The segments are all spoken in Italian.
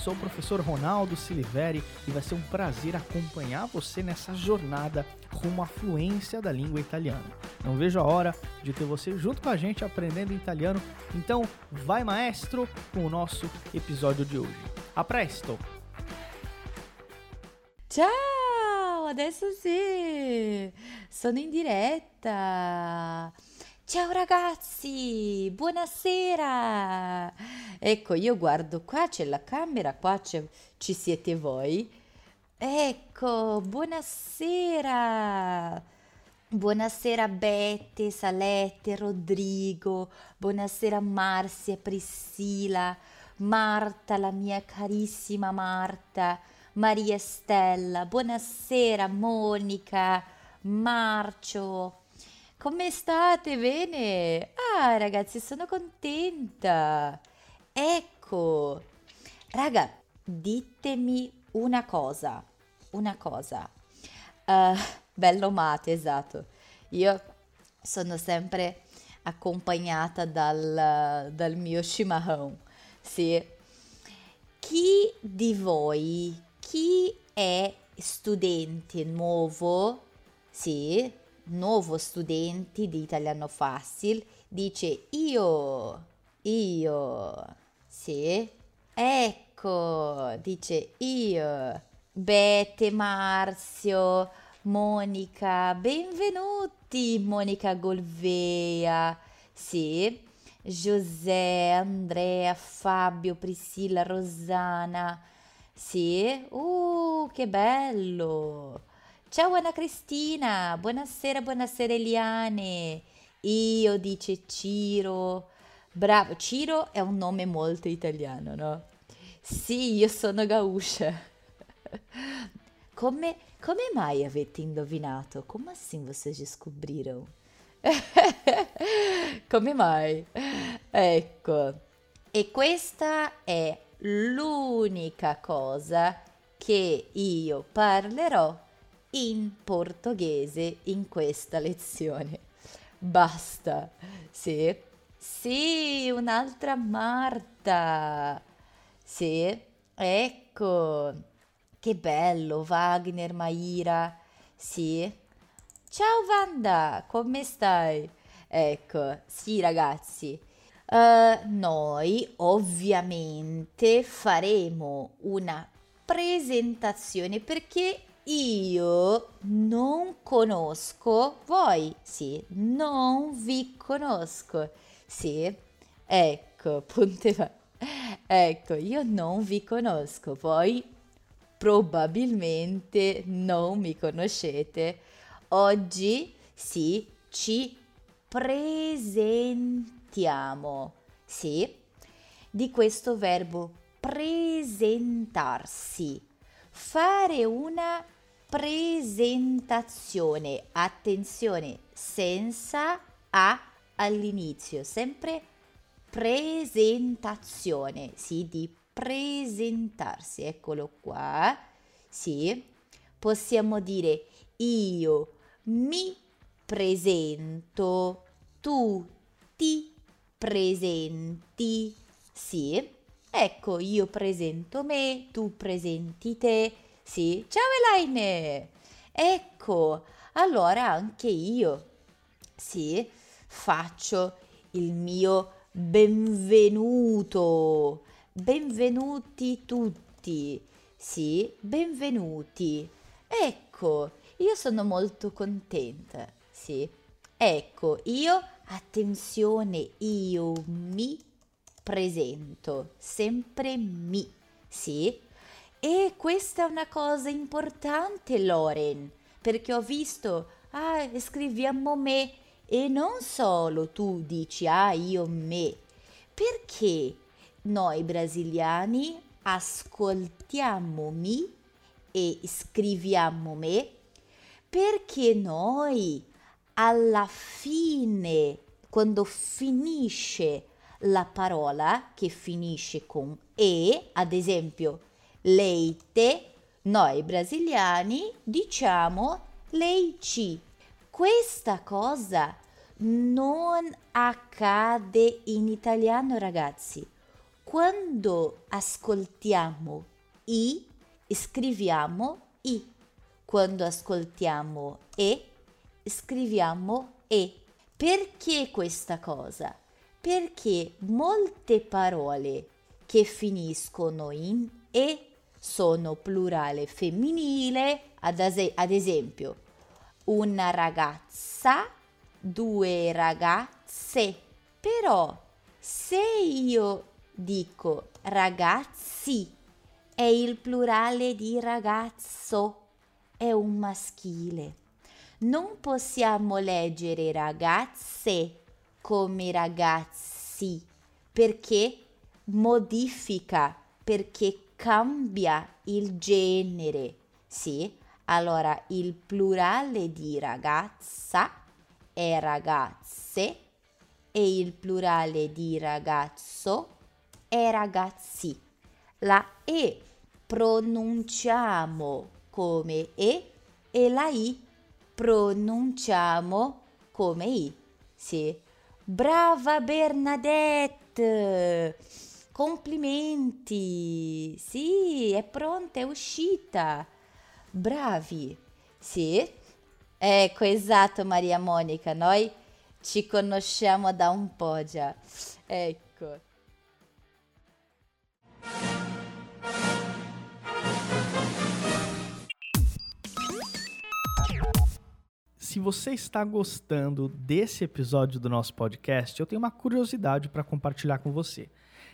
Sou o professor Ronaldo Siliveri e vai ser um prazer acompanhar você nessa jornada rumo à fluência da língua italiana. Não vejo a hora de ter você junto com a gente aprendendo italiano. Então, vai maestro com o nosso episódio de hoje. A presto! Ciao, adesso sì, sono in diretta. Ciao ragazzi, buonasera. Ecco, io guardo qua, c'è la camera, qua ci siete voi. Ecco, buonasera. Buonasera Bette, Salette, Rodrigo. Buonasera Marzia, Priscilla, Marta, la mia carissima Marta, Maria Stella. Buonasera Monica, Marcio. Come state? Bene? Ah, ragazzi, sono contenta. Ecco, raga, ditemi una cosa, una cosa. Eh, bello mate, esatto. Io sono sempre accompagnata dal, dal mio chimarrão. Sì. Chi di voi, chi è studente nuovo, sì, nuovo studente di Italiano Facile, dice io, io, sì, ecco, dice io, Bete, Marzio, Monica, benvenuti, Monica Golvea, sì, José, Andrea, Fabio, Priscilla, Rossana, sì, uh, che bello! Ciao Anna Cristina, buonasera, buonasera Eliane. Io dice Ciro. Bravo, Ciro è un nome molto italiano, no? Sì, io sono gauscia. Come, come mai avete indovinato? Como assim vocês descobriram? Come mai? Ecco. E questa è l'unica cosa che io parlerò in portoghese in questa lezione. Basta. Sì. Sì, un'altra Marta. Sì, ecco. Che bello, Wagner, Maira. Sì. Ciao Wanda, come stai? Ecco, sì ragazzi. Eh, noi ovviamente faremo una presentazione perché io non conosco voi, sì, non vi conosco, sì, ecco, punte fa- Ecco, io non vi conosco, voi probabilmente non mi conoscete. Oggi sì, ci presentiamo, sì, di questo verbo presentarsi, fare una presentazione, attenzione, senza a all'inizio, sempre presentazione, sì, di presentarsi, eccolo qua, sì, possiamo dire io mi presento, tu ti presenti, sì, ecco, io presento me, tu presenti te, sì, ciao Elaine, ecco, allora anche io, sì, faccio il mio benvenuto, benvenuti tutti, sì, benvenuti, ecco, io sono molto contenta, sì, ecco, io, attenzione, io mi presento, sempre mi, sì, e questa è una cosa importante, Loren, perché ho visto, ah, scriviamo me, e non solo tu dici, ah, io me, perché noi brasiliani ascoltiamo mi e scriviamo me perché noi alla fine, quando finisce la parola che finisce con e, ad esempio leite, noi brasiliani diciamo leici. Questa cosa non accade in italiano, ragazzi. Quando ascoltiamo i, scriviamo i. Quando ascoltiamo e, scriviamo e. Perché questa cosa? Perché molte parole che finiscono in e sono plurale femminile, ad, es- ad esempio una ragazza, due ragazze. Però se io dico ragazzi è il plurale di ragazzo, è un maschile. Non possiamo leggere ragazze come ragazzi perché modifica, perché cambia il genere. Sì, allora il plurale di ragazza è ragazze e il plurale di ragazzo è ragazzi. La E pronunciamo come E e la I pronunciamo come I. Sì. Brava Bernadette! Complimenti! Sì, è pronta, è uscita. Bravi! Sì? Ecco, esatto Maria Monica, noi ci conosciamo da un po' già. Ecco. Se você está gostando desse episódio do nosso podcast, eu tenho uma curiosidade para compartilhar com você.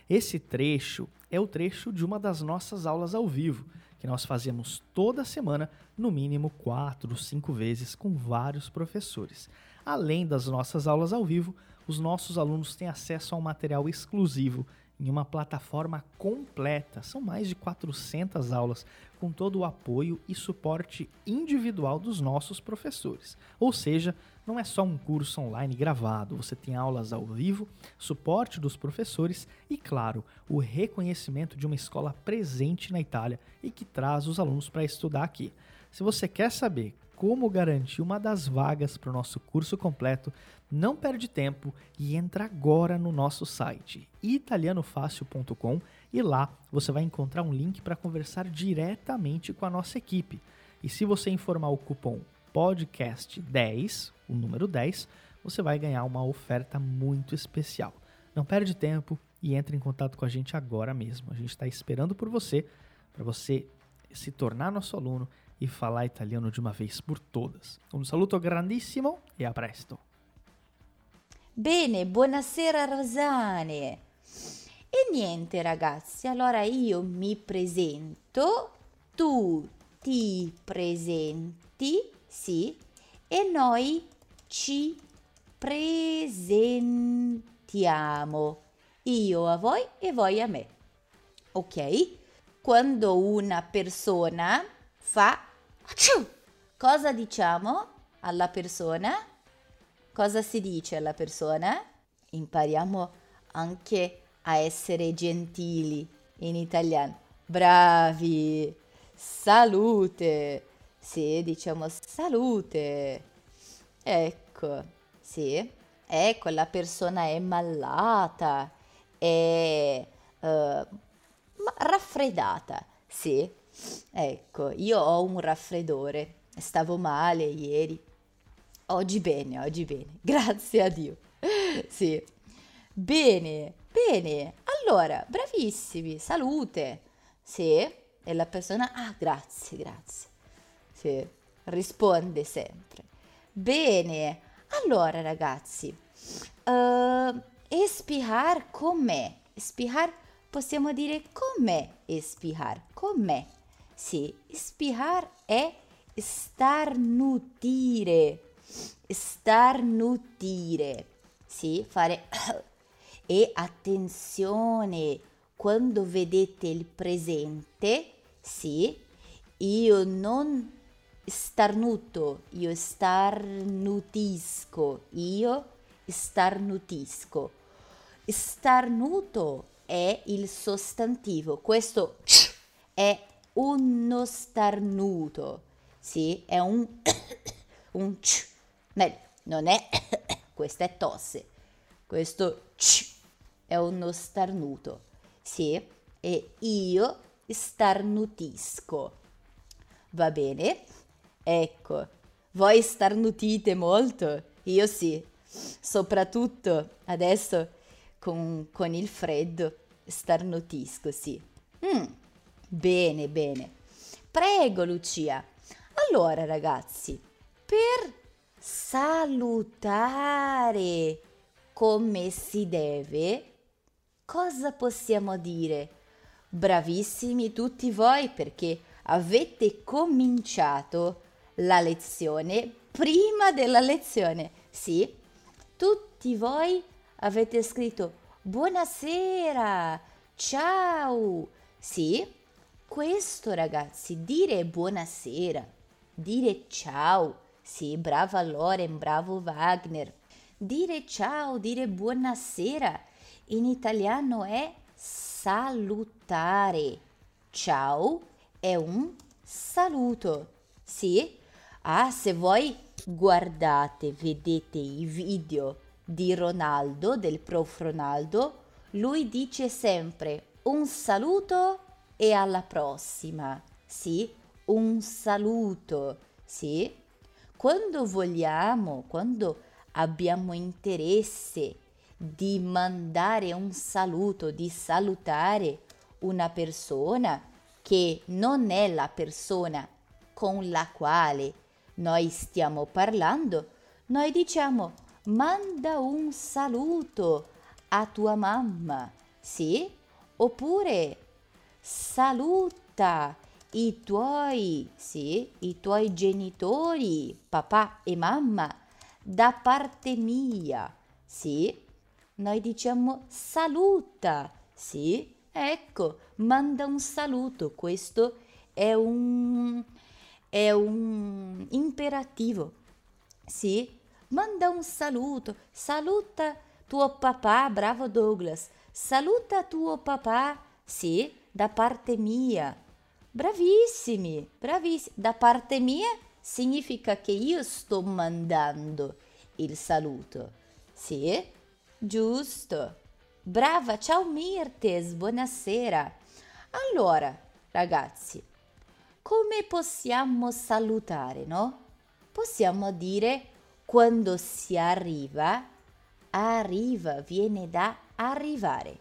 Esse trecho é o trecho de uma das nossas aulas ao vivo, que nós fazemos toda semana, no mínimo quatro, cinco vezes, com vários professores. Além das nossas aulas ao vivo, os nossos alunos têm acesso a um material exclusivo em uma plataforma completa. São mais de 400 aulas com todo o apoio e suporte individual dos nossos professores. Ou seja, não é só um curso online gravado, você tem aulas ao vivo, suporte dos professores e, claro, o reconhecimento de uma escola presente na Itália e que traz os alunos para estudar aqui. Se você quer saber como garantir uma das vagas para o nosso curso completo, não perde tempo e entra agora no nosso site italianofácil.com e lá você vai encontrar um link para conversar diretamente com a nossa equipe. E se você informar o cupom podcast10, o número 10, você vai ganhar uma oferta muito especial. Não perde tempo e entre em contato com a gente agora mesmo. A gente está esperando por você, para você se tornar nosso aluno e falar italiano de uma vez por todas. Un saluto grandissimo e a presto. Bene, buonasera Rosane. E niente ragazzi, allora io mi presento, tu ti presenti, sì, e noi ci presentiamo. Io a voi e voi a me. Ok? Quando una persona fa Cosa diciamo alla persona? Cosa si dice alla persona? Impariamo anche a essere gentili in italiano. Bravi! Salute! Sì, diciamo salute. Ecco, sì. Ecco, la persona è malata, è uh, raffreddata. Sì, Ecco, io ho un raffreddore, stavo male ieri. Oggi bene, oggi bene, grazie a Dio. sì. Bene, bene. Allora, bravissimi, salute. Sì, e la persona, ah, grazie, grazie. Sì, risponde sempre. Bene. Allora, ragazzi, uh, espihar com'è? Espihar possiamo dire com'è espihar? Com'è? Sì, spihar è starnutire, starnutire, sì, fare e attenzione quando vedete il presente, sì, io non starnuto, io starnutisco, io starnutisco. Starnuto è il sostantivo, questo è uno starnuto, sì, è un, un c, non è, questa è tosse, questo c è uno starnuto, sì, e io starnutisco, va bene? Ecco, voi starnutite molto? Io sì, soprattutto adesso con, con il freddo starnutisco, sì. Mm, bene, bene. Prego, Lucia. Allora, ragazzi, per salutare come si deve, cosa possiamo dire? Bravissimi tutti voi perché avete cominciato la lezione prima della lezione. Sì, tutti voi avete scritto buonasera, ciao. Sì, questo ragazzi, dire buonasera, dire ciao. Sì, brava Loren, bravo Wagner. Dire ciao, dire buonasera in italiano è salutare. Ciao è un saluto. Sì? Ah, se voi guardate, vedete i video di Ronaldo, del prof Ronaldo, lui dice sempre un saluto e alla prossima. Sì? Un saluto. Sì? Quando vogliamo, quando abbiamo interesse di mandare un saluto, di salutare una persona, che non è la persona con la quale noi stiamo parlando, noi diciamo manda un saluto a tua mamma, sì? Oppure saluta i tuoi, sì, i tuoi genitori, papà e mamma, da parte mia, sì? Noi diciamo saluta, sì? Ecco, manda un saluto, questo è un, è un imperativo. Sì, manda un saluto, saluta tuo papà, bravo Douglas, saluta tuo papà, sì, da parte mia. Bravissimi, bravissimi. Da parte mia significa che io sto mandando il saluto. Sì, giusto. Brava, ciao Mirtes, buonasera. Allora, ragazzi, come possiamo salutare, no? Possiamo dire quando si arriva, arriva, viene da arrivare.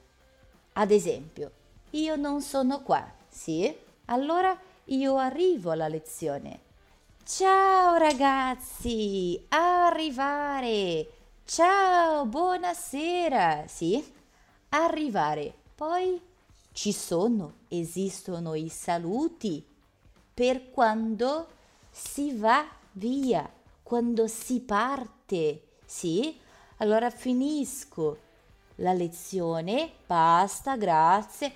Ad esempio, io non sono qua, sì? Allora io arrivo alla lezione. Ciao ragazzi, arrivare. Ciao, buonasera, sì? arrivare. Poi ci sono, esistono i saluti per quando si va via, quando si parte. Sì? Allora finisco la lezione, basta, grazie.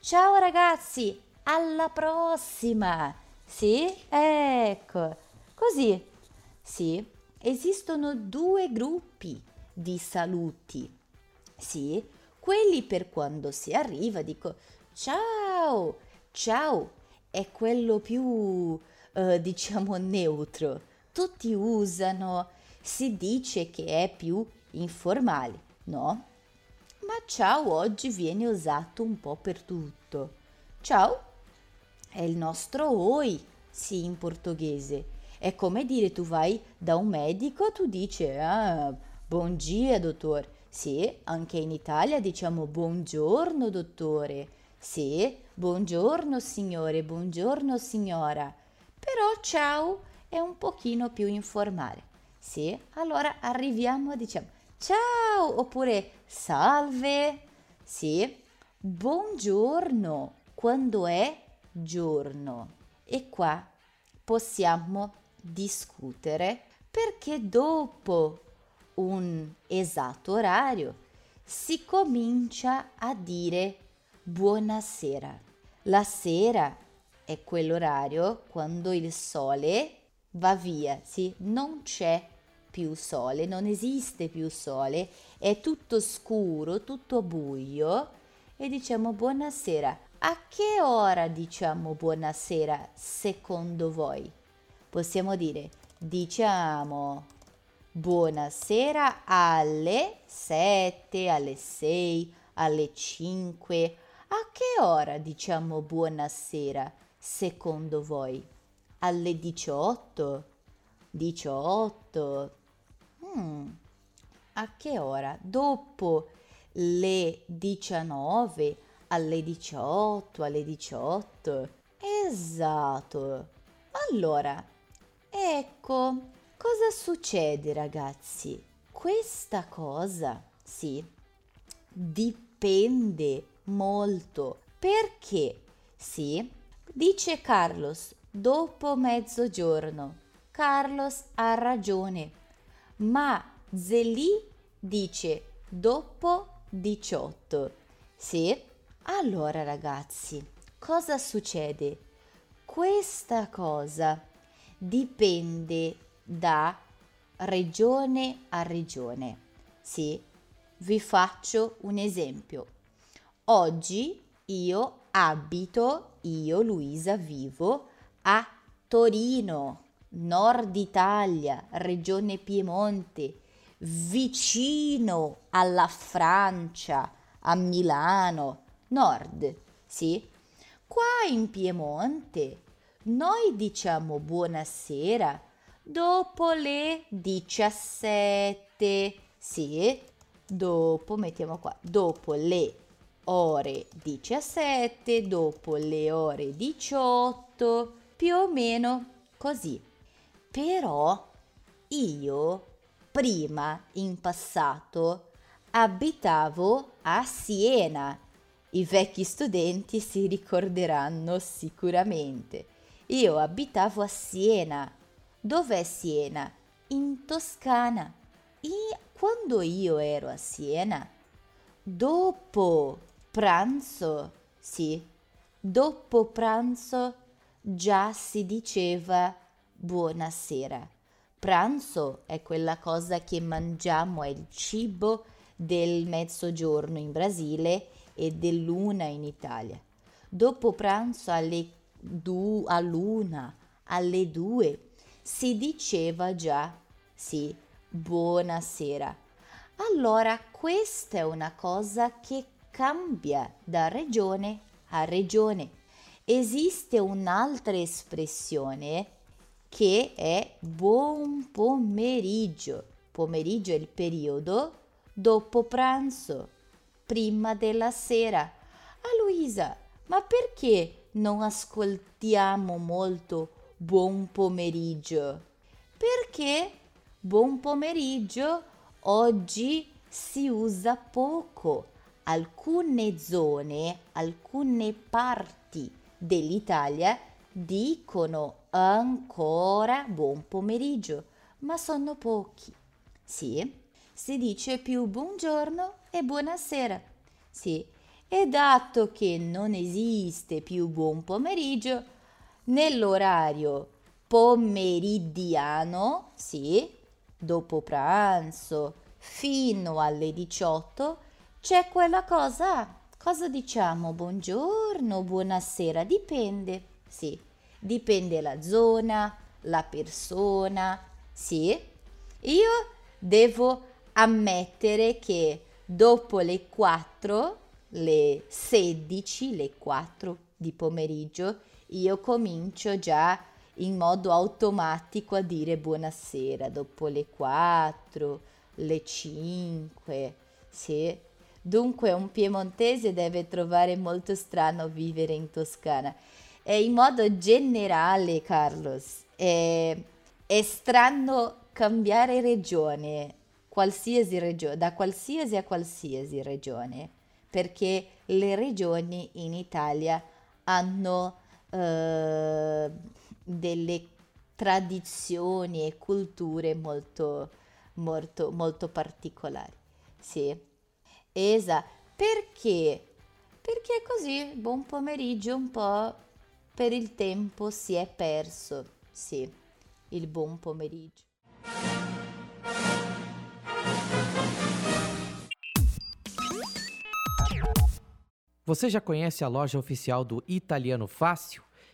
Ciao ragazzi, alla prossima. Sì? Ecco, così. Sì, esistono due gruppi di saluti. Sì, quelli per quando si arriva dico ciao, ciao, è quello più, eh, diciamo, neutro. Tutti usano, si dice che è più informale, no? Ma ciao oggi viene usato un po' per tutto. Ciao è il nostro oi, sì, in portoghese. È come dire tu vai da un medico, tu dici ah, buon dia, dottor. Sì, anche in Italia diciamo buongiorno dottore. Sì, buongiorno signore, buongiorno signora. Però ciao è un pochino più informale. Sì, allora arriviamo a diciamo ciao oppure salve. Sì, buongiorno quando è giorno. E qua possiamo discutere perché dopo un esatto orario, si comincia a dire buonasera. La sera è quell'orario quando il sole va via, sì, non c'è più sole, non esiste più sole, è tutto scuro, tutto buio e diciamo buonasera. A che ora diciamo buonasera secondo voi? Possiamo dire diciamo buonasera alle 7, alle 6, alle 5. A che ora diciamo buonasera secondo voi? Alle 18? 18? Hmm. A che ora? Dopo le 19, alle 18, alle 18. Esatto. Allora, ecco, cosa succede ragazzi? Questa cosa, sì, dipende molto. Perché? Sì, dice Carlos, dopo mezzogiorno. Carlos ha ragione, ma Zeli dice dopo 18. Sì? Allora ragazzi, cosa succede? Questa cosa dipende da regione a regione. Sì? Vi faccio un esempio. Oggi io abito, io Luisa vivo a Torino, Nord Italia, regione Piemonte, vicino alla Francia, a Milano, nord, sì? Qua in Piemonte noi diciamo buonasera dopo le 17, sì? Dopo, mettiamo qua, dopo le ore 17, dopo le ore 18, più o meno così. Però io prima, in passato, abitavo a Siena. I vecchi studenti si ricorderanno sicuramente. Io abitavo a Siena. Dov'è Siena? In Toscana. E quando io ero a Siena, dopo pranzo, sì, dopo pranzo già si diceva buonasera. Pranzo è quella cosa che mangiamo, è il cibo del mezzogiorno in Brasile e dell'una in Italia. Dopo pranzo alle du- all'una, alle due, si diceva già sì, buonasera. Allora questa è una cosa che cambia da regione a regione. Esiste un'altra espressione che è buon pomeriggio. Pomeriggio è il periodo dopo pranzo, prima della sera. A Luisa, ma perché non ascoltiamo molto buon pomeriggio? Perché buon pomeriggio oggi si usa poco. Alcune zone, alcune parti dell'Italia dicono ancora buon pomeriggio, ma sono pochi. Sì, si dice più buongiorno e buonasera. Sì, e dato che non esiste più buon pomeriggio, nell'orario pomeridiano, sì, dopo pranzo fino alle 18, c'è quella cosa. Cosa diciamo? Buongiorno, buonasera, dipende. Sì, dipende la zona, la persona. Sì, io devo ammettere che dopo le 4, le 16, le 4 di pomeriggio, io comincio già in modo automatico a dire buonasera dopo le 4, le 5. Sì. Dunque un piemontese deve trovare molto strano vivere in Toscana eh, in modo generale, Carlos, è, è strano cambiare regione, qualsiasi regione, da qualsiasi a qualsiasi regione, perché le regioni in Italia hanno eh, delle tradizioni e culture molto, molto, molto particolari. Sì, esatto. Perché perché così, buon pomeriggio un po' per il tempo si è perso. Sì, il buon pomeriggio. Você já conhece a loja oficial do Italiano Fácil?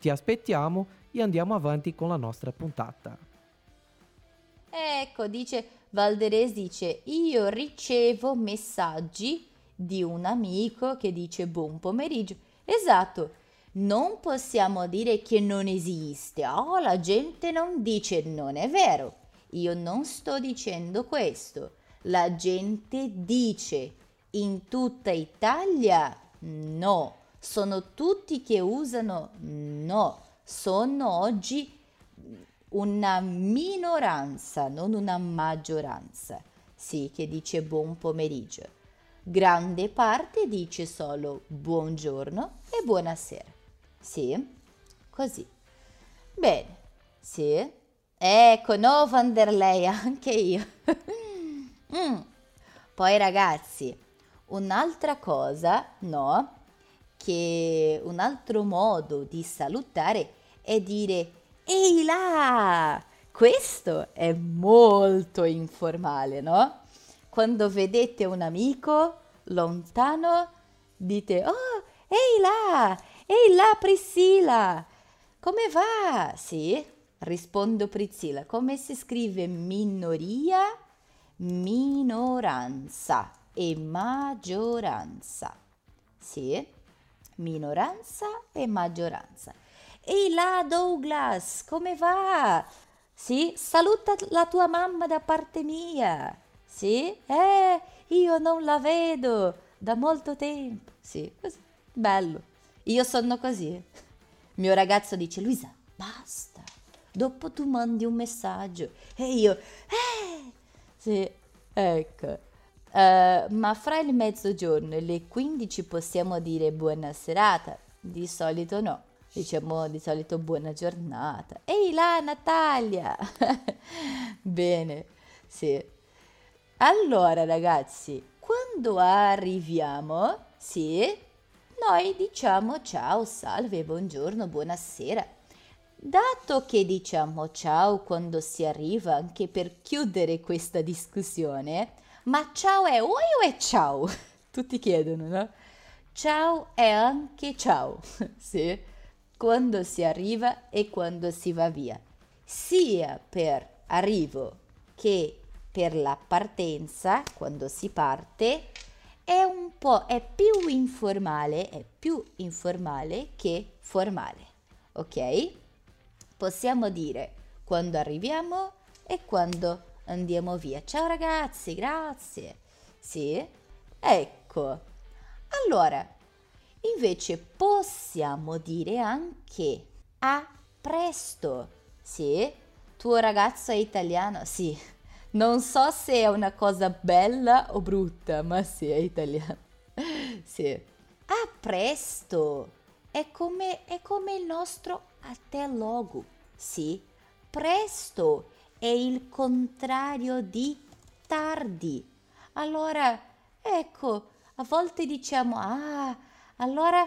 Ti aspettiamo e andiamo avanti con la nostra puntata. Ecco, dice Valderese dice io ricevo messaggi di un amico che dice buon pomeriggio. Esatto, non possiamo dire che non esiste. Oh, la gente non dice non è vero. Io non sto dicendo questo. La gente dice in tutta Italia no. Sono tutti che usano no. Sono oggi una minoranza, non una maggioranza. Sì, che dice buon pomeriggio. Grande parte dice solo buongiorno e buonasera. Sì, così. Bene, sì. Ecco, no van der Leyen, anche io. mm. Poi ragazzi, un'altra cosa, no? Che un altro modo di salutare è dire ehi là! Questo è molto informale, no? Quando vedete un amico lontano, dite oh, ehi là! Ehi là Priscilla! Come va? Sì, rispondo Priscilla. Come si scrive minoria? Minoranza e maggioranza. Sì, minoranza e maggioranza. Ehi là Douglas, come va? Sì, saluta la tua mamma da parte mia. Sì, eh, io non la vedo da molto tempo. Sì, così, bello. Io sono così. Mio ragazzo dice, Luisa, basta. Dopo tu mandi un messaggio. E io, eh, sì, ecco. Uh, ma fra il mezzogiorno e le 15 possiamo dire buona serata? Di solito no diciamo di solito buona giornata. Ehi là Natalia! Bene, sì. Allora ragazzi, quando arriviamo, sì, noi diciamo ciao, salve, buongiorno, buonasera. Dato che diciamo ciao quando si arriva, anche per chiudere questa discussione, ma ciao è oi o ciao? Tutti chiedono, no? Ciao è anche ciao, sì quando si arriva e quando si va via, sia per arrivo che per la partenza, quando si parte, è un po' è più informale, è più informale che formale. Ok? Possiamo dire quando arriviamo e quando andiamo via. Ciao ragazzi, grazie. Sì? Ecco. Allora, Invece possiamo dire anche a presto. Sì, tuo ragazzo è italiano? Sì. Non so se è una cosa bella o brutta, ma sì, è italiano. Sì. A presto. È come, è come il nostro a te logo. Sì. Presto è il contrario di tardi. Allora, ecco, a volte diciamo, ah, allora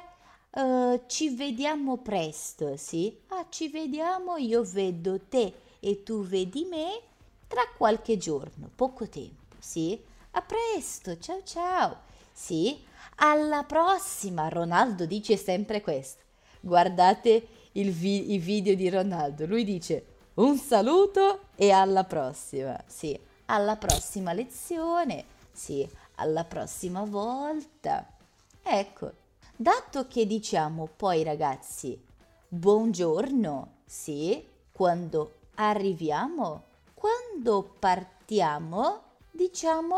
uh, ci vediamo presto, sì? Ah, ci vediamo, io vedo te e tu vedi me tra qualche giorno, poco tempo, sì? A presto, ciao ciao. Sì, alla prossima, Ronaldo dice sempre questo. guardate vi- i video di Ronaldo. Lui dice un saluto e alla prossima. Sì, alla prossima lezione. Sì, alla prossima volta. Ecco, dato che diciamo poi ragazzi buongiorno, sì, quando arriviamo, quando partiamo, diciamo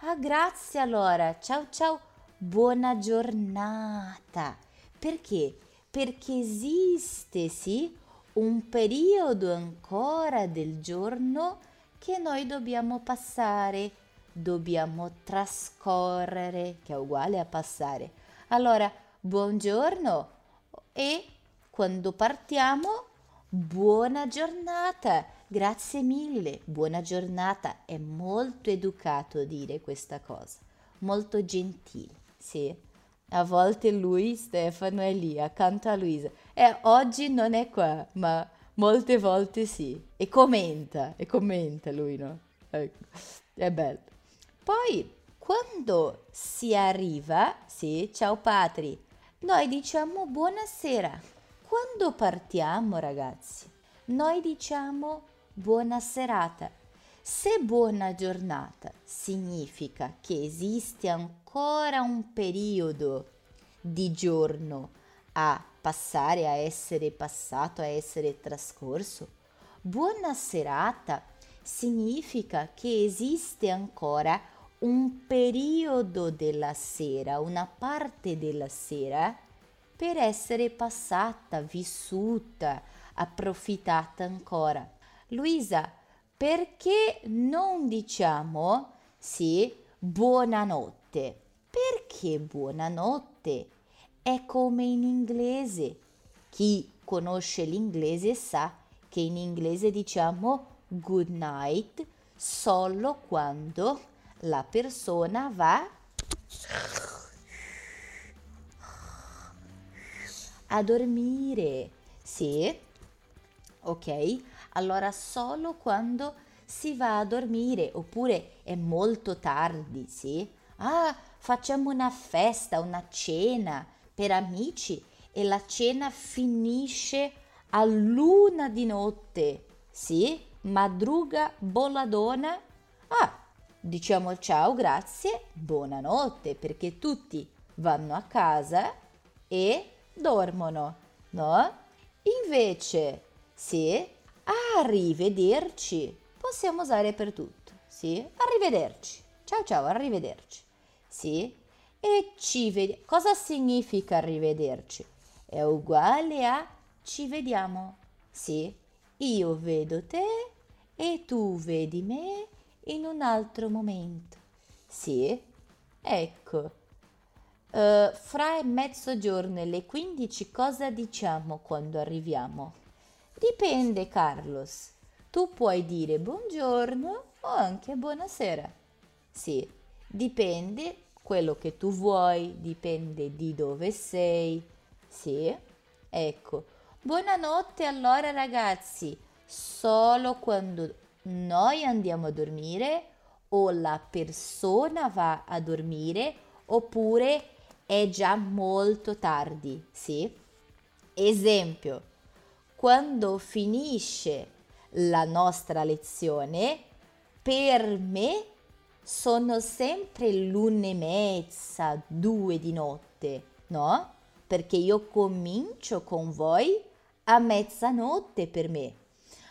ah grazie allora, ciao ciao, buona giornata. Perché? Perché esiste, sì, un periodo ancora del giorno che noi dobbiamo passare, dobbiamo trascorrere, che è uguale a passare. Allora, buongiorno e quando partiamo, buona giornata, grazie mille, buona giornata. È molto educato dire questa cosa, molto gentile, sì. A volte lui, Stefano, è lì accanto a Luisa. E oggi non è qua, ma molte volte sì. E commenta, e commenta lui, no? Ecco, è bello. Poi, quando si arriva, sì, ciao Patri, noi diciamo buonasera. Quando partiamo, ragazzi, noi diciamo buona serata. Se buona giornata significa che esiste ancora un periodo di giorno a passare, a essere passato, a essere trascorso, buona serata significa che esiste ancora un periodo della sera, una parte della sera per essere passata, vissuta, approfittata ancora. Luisa, perché non diciamo sì, buonanotte? Perché buonanotte? È come in inglese. Chi conosce l'inglese sa che in inglese diciamo good night solo quando la persona va a dormire. Sì? Ok? Allora solo quando si va a dormire oppure è molto tardi, sì? Ah, facciamo una festa, una cena per amici e la cena finisce a luna di notte, sì? Madruga boladona. Ah, diciamo ciao, grazie, buonanotte perché tutti vanno a casa e dormono, no? Invece, sì, arrivederci possiamo usare per tutto, sì? Arrivederci. Ciao ciao, arrivederci. Sì? E ci vediamo. Cosa significa arrivederci? È uguale a ci vediamo. Sì? Io vedo te e tu vedi me in un altro momento. Sì? Ecco. Uh, fra mezzogiorno e le 15 cosa diciamo quando arriviamo? Dipende, Carlos. Tu puoi dire buongiorno o anche buonasera. Sì, dipende quello che tu vuoi, dipende di dove sei. Sì, ecco. Buonanotte allora ragazzi, solo quando noi andiamo a dormire o la persona va a dormire oppure è già molto tardi, sì? Esempio, quando finisce la nostra lezione, per me sono sempre l'una e mezza, due di notte, no? Perché io comincio con voi a mezzanotte per me.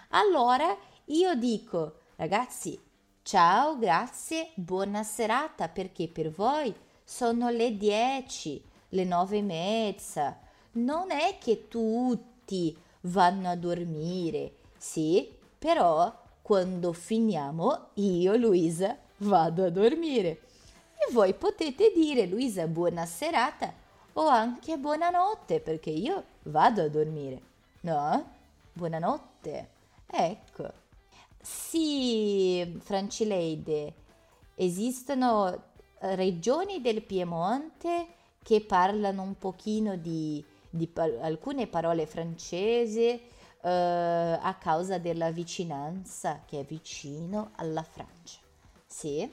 Allora io dico, ragazzi, ciao, grazie, buona serata, perché per voi sono le 10, le nove e mezza. Non è che tutti vanno a dormire, sì, però quando finiamo io, Luisa, vado a dormire. E voi potete dire, Luisa, buona serata o anche buonanotte, perché io vado a dormire. No? Buonanotte. Ecco. Sì, Francileide, esistono regioni del Piemonte che parlano un pochino di, di pa- alcune parole francesi eh, a causa della vicinanza che è vicino alla Francia. Sì.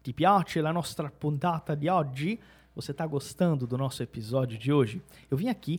Ti piace la nostra puntata di oggi? Você está gostando do nosso episódio de hoje? Eu vim aqui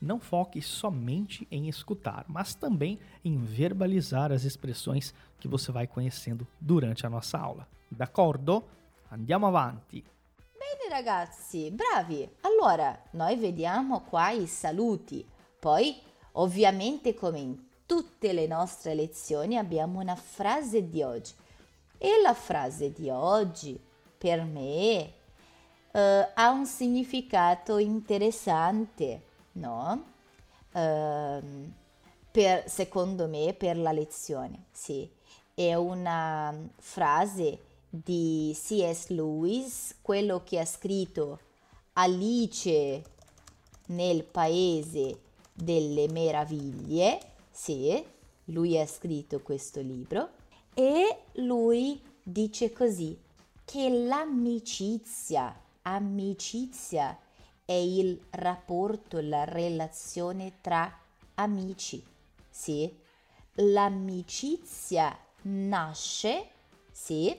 não foque somente em escutar, mas também em verbalizar as expressões que você vai conhecendo durante a nossa aula. D'accordo? Andiamo avanti. Bene ragazzi, bravi. Allora, noi vediamo qua i saluti. Poi, ovviamente, come in tutte le nostre lezioni, abbiamo una frase di oggi. E la frase di oggi, per me, uh, ha un significato interessante, no? Uh, per, secondo me, per la lezione, sì. È una frase di C.S. Lewis, quello che ha scritto Alice nel paese delle meraviglie, sì, lui ha scritto questo libro e lui dice così che l'amicizia amicizia è il rapporto, la relazione tra amici. Sì, l'amicizia nasce, sì,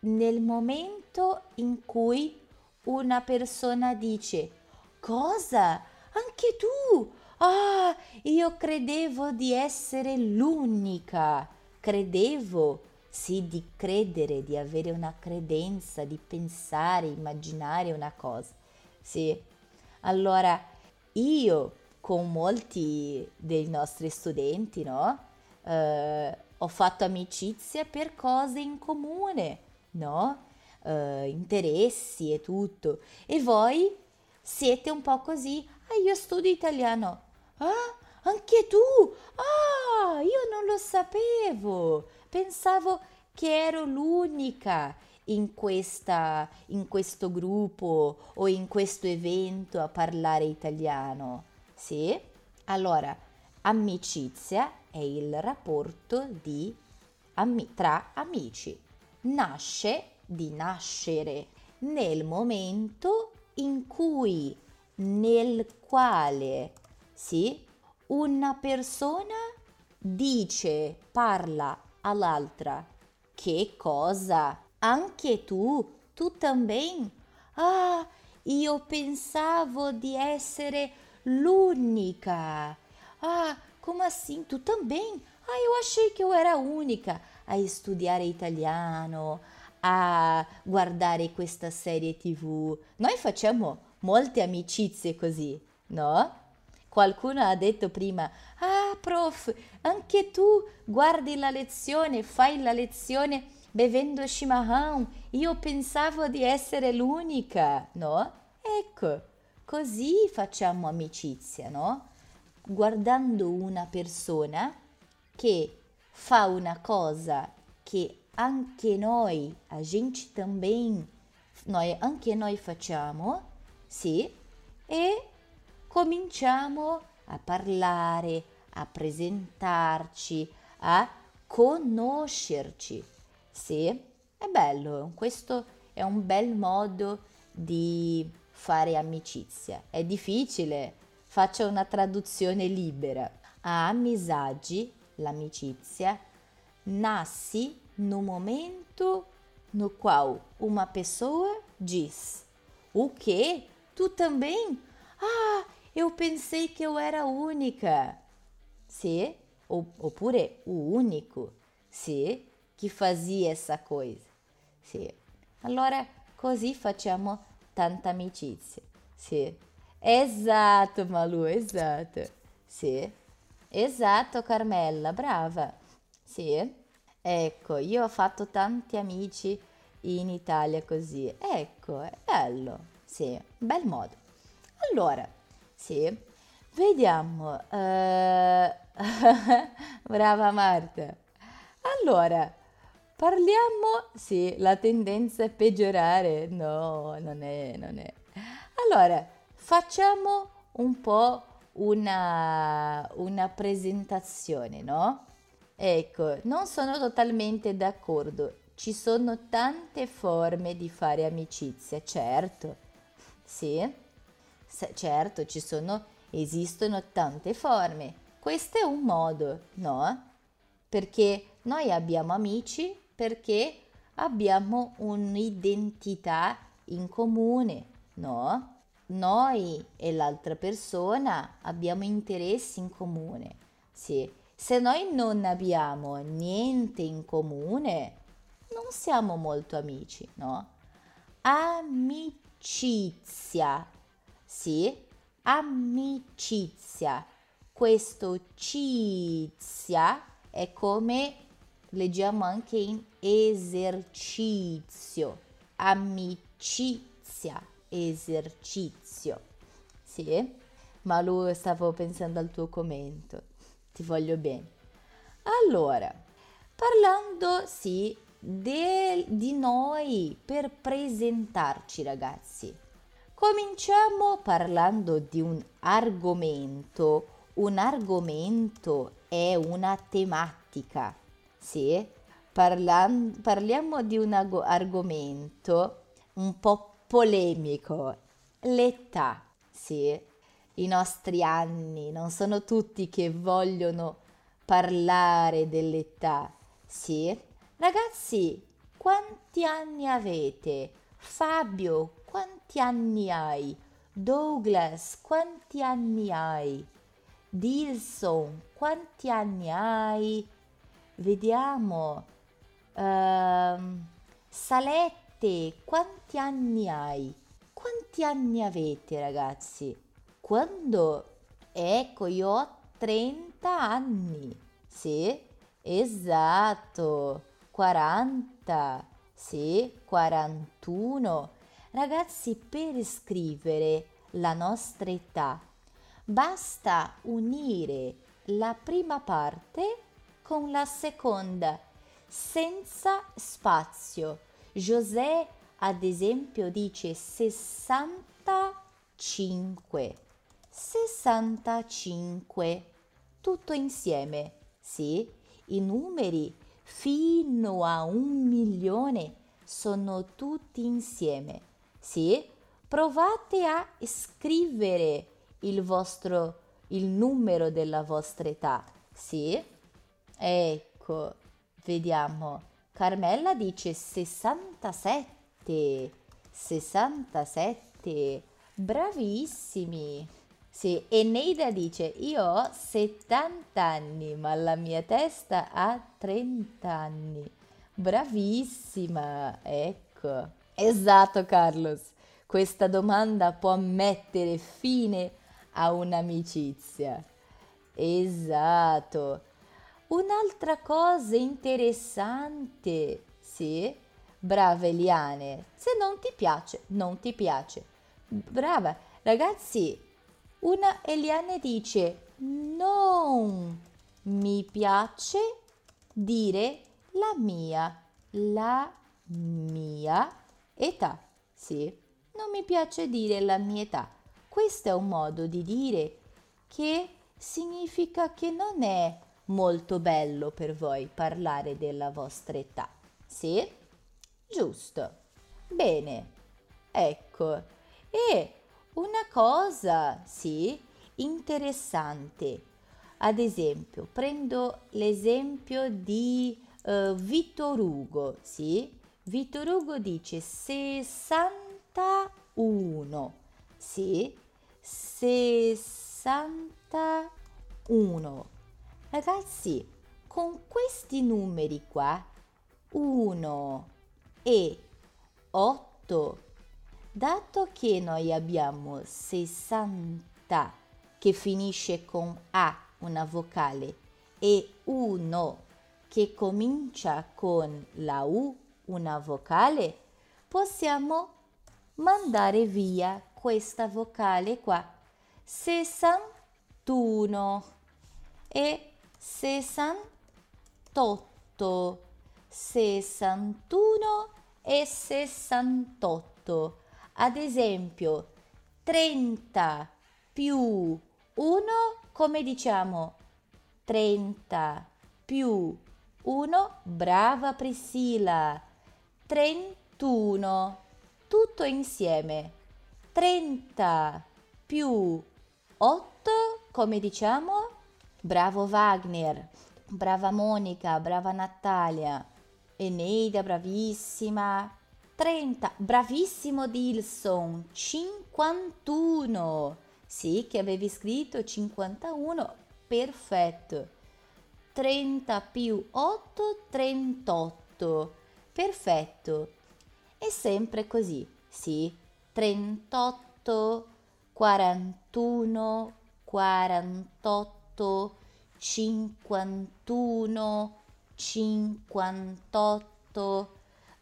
nel momento in cui una persona dice cosa? Anche tu? Ah, io credevo di essere l'unica. Credevo sì di credere, di avere una credenza, di pensare, immaginare una cosa. Sì. Allora, io con molti dei nostri studenti, no? Eh, ho fatto amicizia per cose in comune, no? Eh, interessi e tutto. E voi siete un po' così. Ah, io studio italiano. Ah, anche tu? Ah, io non lo sapevo. Pensavo che ero l'unica in, questa, in questo gruppo o in questo evento a parlare italiano. Sì? Allora, amicizia è il rapporto di, ami, tra amici. Nasce di nascere nel momento in cui, nel quale, sì, una persona dice, parla all'altra. Che cosa? Anche tu? Tu também? Ah, io pensavo di essere l'unica. Ah, como assim? Tu também? Ah, eu achei que eu era unica a studiare italiano, a guardare questa serie tv. Noi facciamo molte amicizie così, no? Qualcuno ha detto prima, ah prof, anche tu guardi la lezione, fai la lezione bevendo chimarrão. Io pensavo di essere l'unica, no? Ecco, così facciamo amicizia, no? Guardando una persona che fa una cosa che anche noi, a gente também, noi, anche noi facciamo, sì, e cominciamo a parlare, a presentarci, a conoscerci. Sì, è bello, questo è un bel modo di fare amicizia. È difficile, faccio una traduzione libera. A amizade, l'amicizia, nasce no momento no qual uma pessoa diz: O que? Tu também? Ah, eu pensei che eu era unica. Sì, oppure unico, sì, chi fazia essa coisa. Sì. Allora così facciamo tanta amicizia. Sì. Esatto, Malu, esatto. Sì. Esatto, Carmella, brava. Sì. Ecco, io ho fatto tanti amici in Italia così. Ecco, è bello. Sì, bel modo. Allora, sì, vediamo. Uh, brava Marta. Allora, parliamo... Sì, la tendenza è peggiorare. No, non è, non è. Allora, facciamo un po' una, una presentazione, no? Ecco, non sono totalmente d'accordo. Ci sono tante forme di fare amicizia, certo. Sì, certo, ci sono, esistono tante forme. Questo è un modo, no? Perché noi abbiamo amici perché abbiamo un'identità in comune, no? Noi e l'altra persona abbiamo interessi in comune. Sì. Se noi non abbiamo niente in comune, non siamo molto amici, no? Amicizia. Sì, amicizia. Questo cizia è come leggiamo anche in esercizio. Amicizia, esercizio. Sì, ma lui stavo pensando al tuo commento. Ti voglio bene. Allora, parlando sì de, di noi per presentarci ragazzi. Cominciamo parlando di un argomento. Un argomento è una tematica sì, parlan- parliamo di un ag- argomento un po' polemico, l'età, sì, i nostri anni, non sono tutti che vogliono parlare dell'età, sì. Ragazzi, quanti anni avete? Fabio, quanti anni hai? Douglas, quanti anni hai? Dilson, quanti anni hai? Vediamo. Uh, Salette, quanti anni hai? Quanti anni avete, ragazzi? Quando? Ecco, io ho 30 anni. Sì, esatto. 40. Sì, 41. Ragazzi, per scrivere la nostra età basta unire la prima parte con la seconda, senza spazio. José, ad esempio, dice 65. 65. Tutto insieme, sì? I numeri fino a un milione sono tutti insieme, sì? Provate a scrivere il vostro il numero della vostra età, sì? Ecco, vediamo. Carmella dice 67. 67. Bravissimi. Sì, e Neida dice io ho 70 anni, ma la mia testa ha 30 anni. Bravissima, ecco. Esatto, Carlos. Questa domanda può mettere fine a un'amicizia. Esatto. Un'altra cosa interessante, sì? Brava Eliane, se non ti piace, non ti piace. Brava, ragazzi, una Eliane dice non mi piace dire la mia, la mia età. Sì, non mi piace dire la mia età. Questo è un modo di dire che significa che non è molto bello per voi parlare della vostra età. Sì? Giusto. Bene. Ecco. E una cosa, sì, interessante. Ad esempio, prendo l'esempio di uh, Vittor Ugo, sì? Vittor Ugo dice 61, sì? 61. Ragazzi, con questi numeri qua, 1 e 8, dato che noi abbiamo 60 che finisce con A, una vocale, e 1 che comincia con la U, una vocale, possiamo mandare via questa vocale qua. 61 e 68, 61 e 68. Ad esempio, 30 più 1, come diciamo? 30 più 1, brava Priscilla. 31, tutto insieme. 30 più 8, come diciamo? Bravo Wagner, brava Monica, brava Natalia. Eneida, bravissima. 30, bravissimo Dilson, 51. Sì, che avevi scritto 51, perfetto. 30 più 8, 38. Perfetto. E sempre così, sì. 38, 41, 48, 51, 58,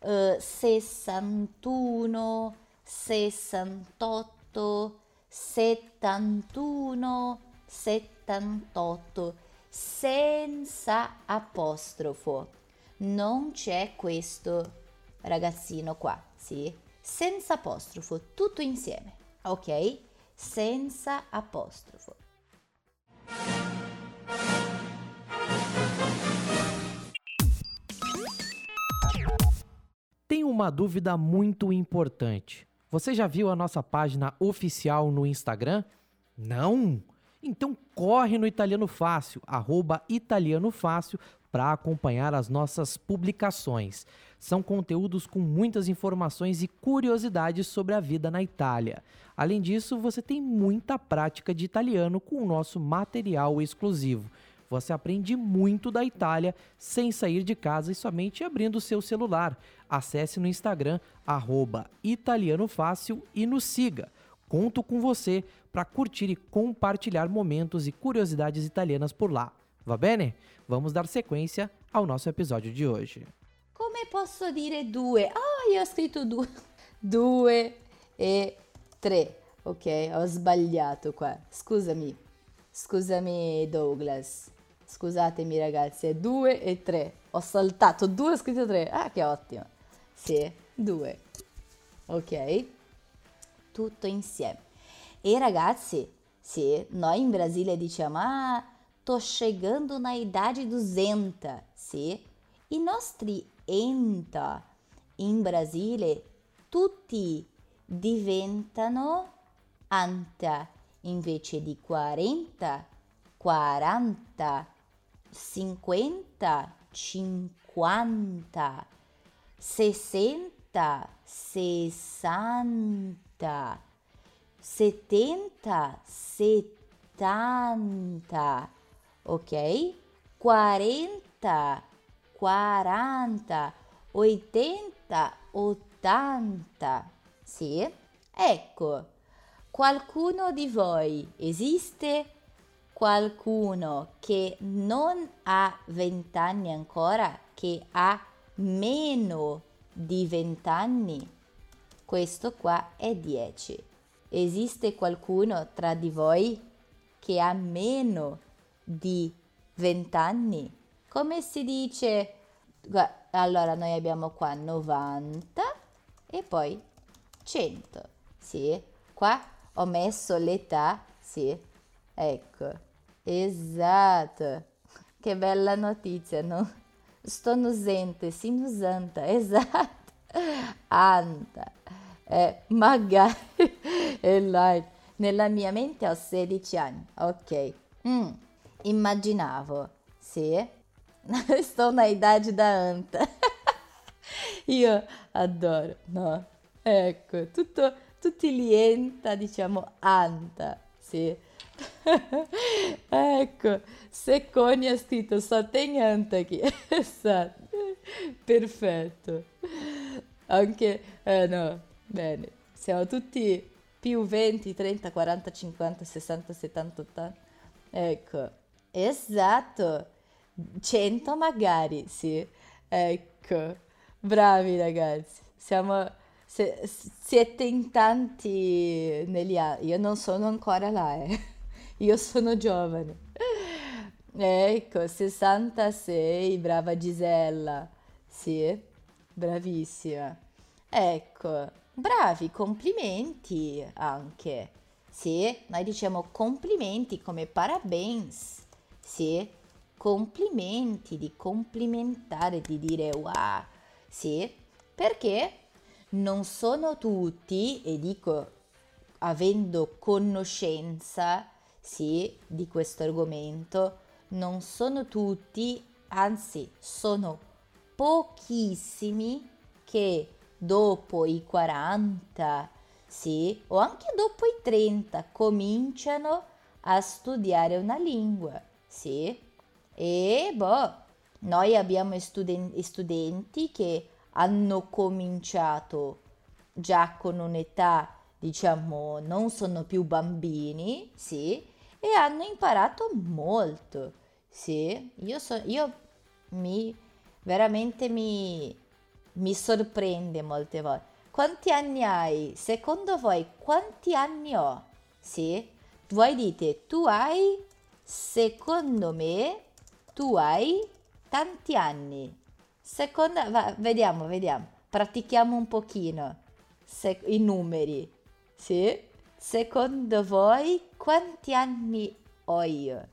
eh, 61, 68, 71, 78, senza apostrofo. Non c'è questo ragazzino qua, sì? Senza apostrofo, tutto insieme, ok? Senza apostrofo. Tenho uma dúvida muito importante. Você já viu a nossa página oficial no Instagram? Não? Então corre no Italiano Fácil, arroba para acompanhar as nossas publicações. São conteúdos com muitas informações e curiosidades sobre a vida na Itália. Além disso, você tem muita prática de italiano com o nosso material exclusivo. Você aprende muito da Itália sem sair de casa e somente abrindo o seu celular. Acesse no Instagram, italianofácil e nos siga. Conto com você para curtir e compartilhar momentos e curiosidades italianas por lá. Va bene? Vamos dar sequência ao nosso episódio de hoje. come posso dire due? Ah, io ho scritto due. Due e tre. Ok, ho sbagliato qua. Scusami. Scusami Douglas. Scusatemi ragazzi, è 2 e tre. Ho saltato due, ho scritto tre. Ah, che ottimo. Sì, due. Ok. Tutto insieme. E ragazzi, sì, noi in Brasile diciamo, ah, tô chegando na idade 200, sì. I nostri 80 in Brasile tutti diventano anta invece di 40, 40, 50, 50, 60, 60, 70, 70, ok? 40, 40, 80, 80. Sì? Ecco, qualcuno di voi esiste? Qualcuno che non ha 20 anni ancora, che ha meno di 20 anni? Questo qua è 10. Esiste qualcuno tra di voi che ha meno di 20 anni? Come si dice? Allora noi abbiamo qua 90 e poi 100. Sì, qua ho messo l'età, sì, ecco, esatto. Che bella notizia, no? Sto nusente, sì, nusanta, esatto. Anta. Eh, magari, e là, nella mia mente ho 16 anni, ok. Mm, immaginavo, sì, sto na idade da anta. Io adoro, no? Ecco, tutto, tutti li enta, diciamo anta, sì. ecco, Secconi ha scritto Saten anta qui, esatto, perfetto. Anche, eh no, bene, siamo tutti più 20, 30, 40, 50, 60, 70, 80. Ecco, esatto, 100 magari, sì. Ecco, bravi ragazzi, siamo se, siete in tanti negli anni, io non sono ancora là, eh. io sono giovane. Ecco, 66, brava Gisella, sì, bravissima. Ecco, bravi, complimenti anche. Sì, noi diciamo complimenti come parabens. Sì, complimenti, di complimentare, di dire wow. Sì, perché non sono tutti, e dico avendo conoscenza, sì, di questo argomento, non sono tutti, anzi sono pochissimi che dopo i 40, sì, o anche dopo i 30 cominciano a studiare una lingua, sì. E boh, noi abbiamo studen- studenti che hanno cominciato già con un'età, diciamo, non sono più bambini, sì, e hanno imparato molto, sì. Io, so, io mi veramente mi, mi sorprende molte volte. Quanti anni hai? Secondo voi quanti anni ho? Sì? Voi dite tu hai, secondo me tu hai tanti anni. Secondo, va, vediamo, vediamo. Pratichiamo un pochino Se, i numeri. Sì? Secondo voi quanti anni ho io?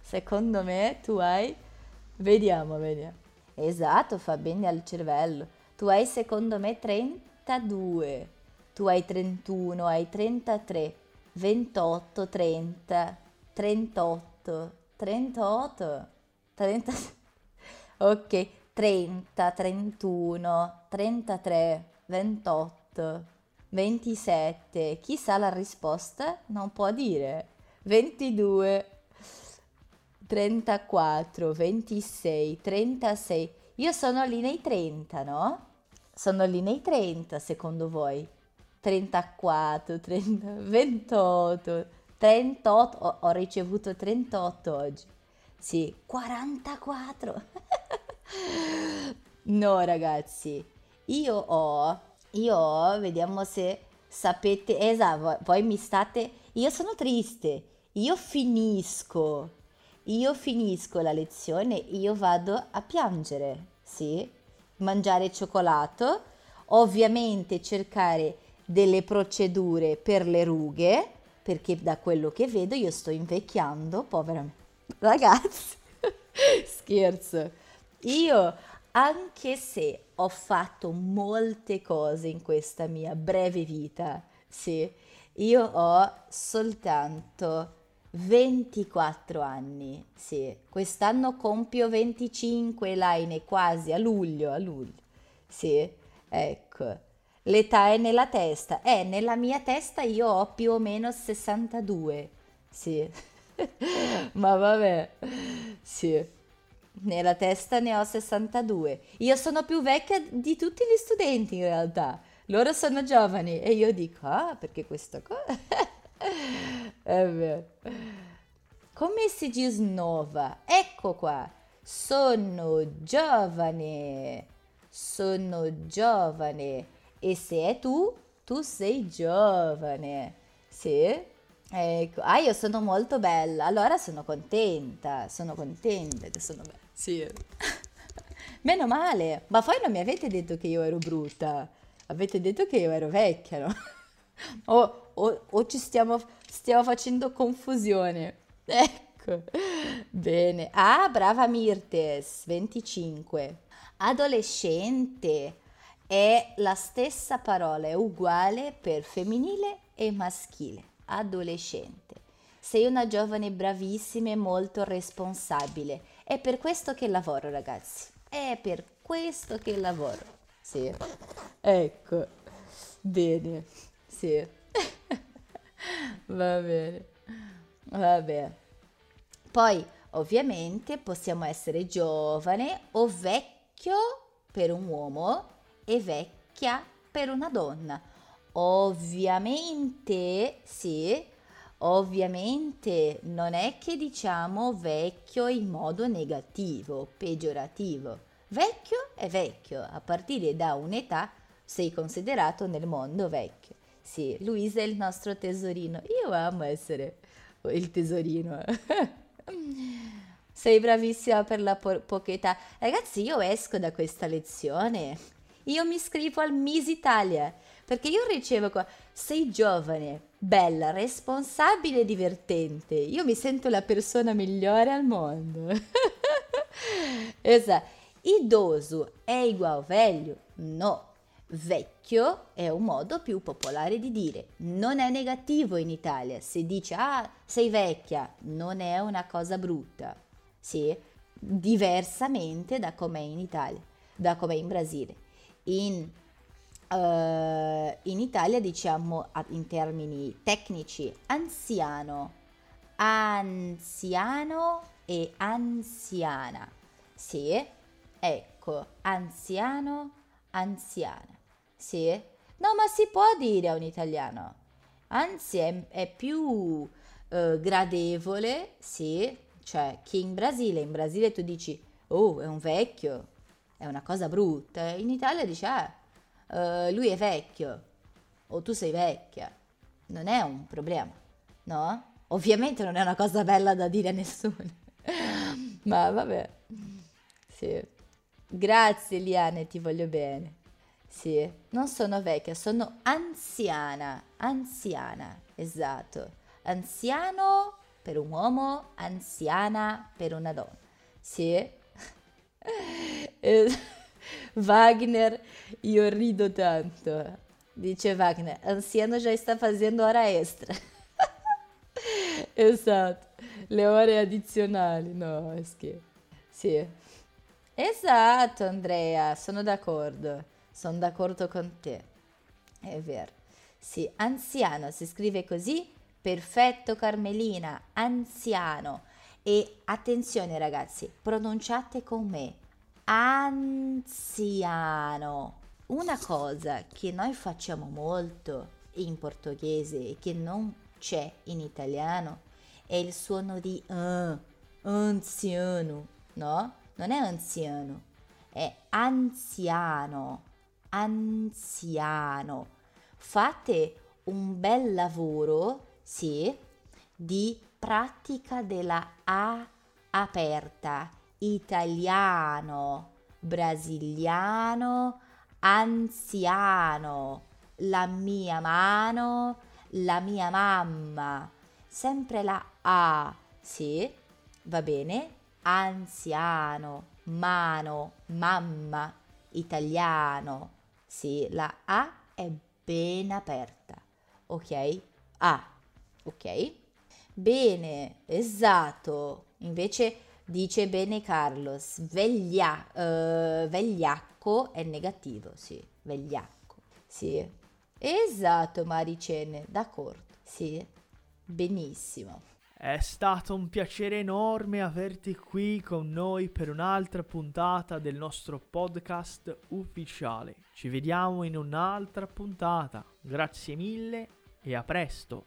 Secondo me tu hai... Vediamo, vediamo. Esatto, fa bene al cervello. Tu hai secondo me 32, tu hai 31, hai 33, 28, 30, 38, 38, 30, ok, 30, 31, 33, 28, 27. Chi sa la risposta? Non può dire. 22. 34, 26, 36. Io sono lì nei 30, no? Sono lì nei 30 secondo voi? 34, 30, 28, 38. Ho, ho ricevuto 38 oggi. Sì, 44. no ragazzi, io ho, io ho, vediamo se sapete, esatto, poi mi state, io sono triste, io finisco io finisco la lezione, io vado a piangere, sì, mangiare cioccolato, ovviamente cercare delle procedure per le rughe, perché da quello che vedo io sto invecchiando, povera me. Ragazzi, scherzo. Io, anche se ho fatto molte cose in questa mia breve vita, sì, io ho soltanto 24 anni, sì. Quest'anno compio 25, Laine, quasi a luglio, a luglio. Sì, ecco. L'età è nella testa. Eh, nella mia testa io ho più o meno 62. Sì. Ma vabbè. Sì. Nella testa ne ho 62. Io sono più vecchia di tutti gli studenti in realtà. Loro sono giovani e io dico, ah, perché questa cosa... È vero. Come si dice nuova? Ecco qua. Sono giovane. Sono giovane. E se è tu, tu sei giovane. Sì? Ecco. Ah, io sono molto bella. Allora sono contenta. Sono contenta che sono bella. Sì. Meno male. Ma poi non mi avete detto che io ero brutta. Avete detto che io ero vecchia, no? o, o, o ci stiamo, stiamo facendo confusione. Ecco, bene. Ah, brava Mirtes, 25. Adolescente è la stessa parola, è uguale per femminile e maschile. Adolescente. Sei una giovane bravissima e molto responsabile. È per questo che lavoro, ragazzi. È per questo che lavoro. Sì. Ecco. Bene. Sì. Va bene. Vabbè. Poi, ovviamente, possiamo essere giovane o vecchio per un uomo e vecchia per una donna. Ovviamente, sì, ovviamente non è che diciamo vecchio in modo negativo, peggiorativo. Vecchio è vecchio, a partire da un'età sei considerato nel mondo vecchio. Sì, Luisa è il nostro tesorino. Io amo essere il tesorino. Sei bravissima per la po- poca età. Ragazzi, io esco da questa lezione. Io mi iscrivo al Miss Italia. Perché io ricevo qua, sei giovane, bella, responsabile e divertente. Io mi sento la persona migliore al mondo. esatto. Idoso è uguale velho? No. Vecchio è un modo più popolare di dire. Non è negativo in Italia. Se dice ah, sei vecchia, non è una cosa brutta. Sì, diversamente da com'è in Italia, da com'è in Brasile. In, uh, in Italia diciamo in termini tecnici anziano, anziano e anziana. Sì, ecco, anziano, anziana. Sì? No, ma si può dire a un italiano. Anzi, è, è più uh, gradevole, sì, cioè che in Brasile, in Brasile tu dici, oh, è un vecchio, è una cosa brutta. In Italia dici, ah, uh, lui è vecchio, o tu sei vecchia. Non è un problema, no? Ovviamente non è una cosa bella da dire a nessuno. ma vabbè. Sì. Grazie Liane, ti voglio bene. Sì, non sono vecchia, sono anziana, anziana, esatto. Anziano per un uomo, anziana per una donna. Sì. Wagner, io rido tanto. Dice Wagner, anziano già sta facendo ora extra. esatto, le ore addizionali, no, è scherzo. Sì. Esatto, Andrea, sono d'accordo. Sono d'accordo con te. È vero. Sì, anziano si scrive così. Perfetto Carmelina, anziano. E attenzione ragazzi, pronunciate con me. Anziano. Una cosa che noi facciamo molto in portoghese e che non c'è in italiano è il suono di uh, anziano, no? Non è anziano, è anziano anziano. Fate un bel lavoro, sì, di pratica della A aperta, italiano, brasiliano, anziano, la mia mano, la mia mamma, sempre la A, sì, va bene, anziano, mano, mamma, italiano, sì, la A è ben aperta, ok? A, ok? Bene, esatto. Invece dice bene Carlos, veglia, uh, vegliacco è negativo, sì, vegliacco, sì. Esatto, Maricene, d'accordo, sì, benissimo. È stato un piacere enorme averti qui con noi per un'altra puntata del nostro podcast ufficiale. Ci vediamo in un'altra puntata. Grazie mille e a presto.